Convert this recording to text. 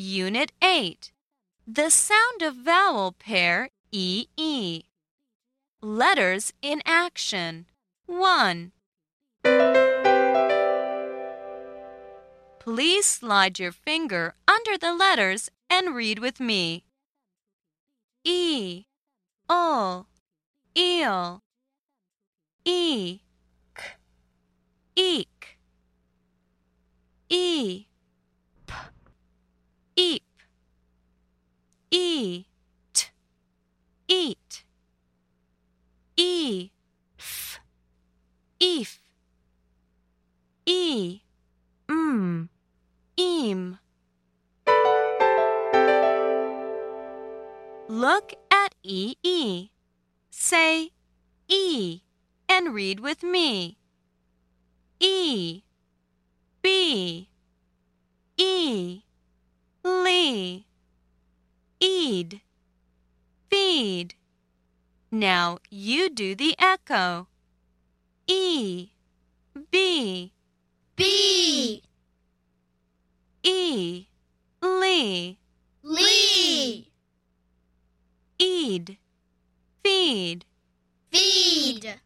Unit 8. The sound of vowel pair EE. Letters in action. 1. Please slide your finger under the letters and read with me. E, eel, e, e, t, eat, e, f, eef, e, m, eem. Look at EE. -E. Say E and read with me. E, B, E, Lee, Eed, feed. Now you do the echo. E, B, B, E, Lee, Lee, Eed, feed. feed.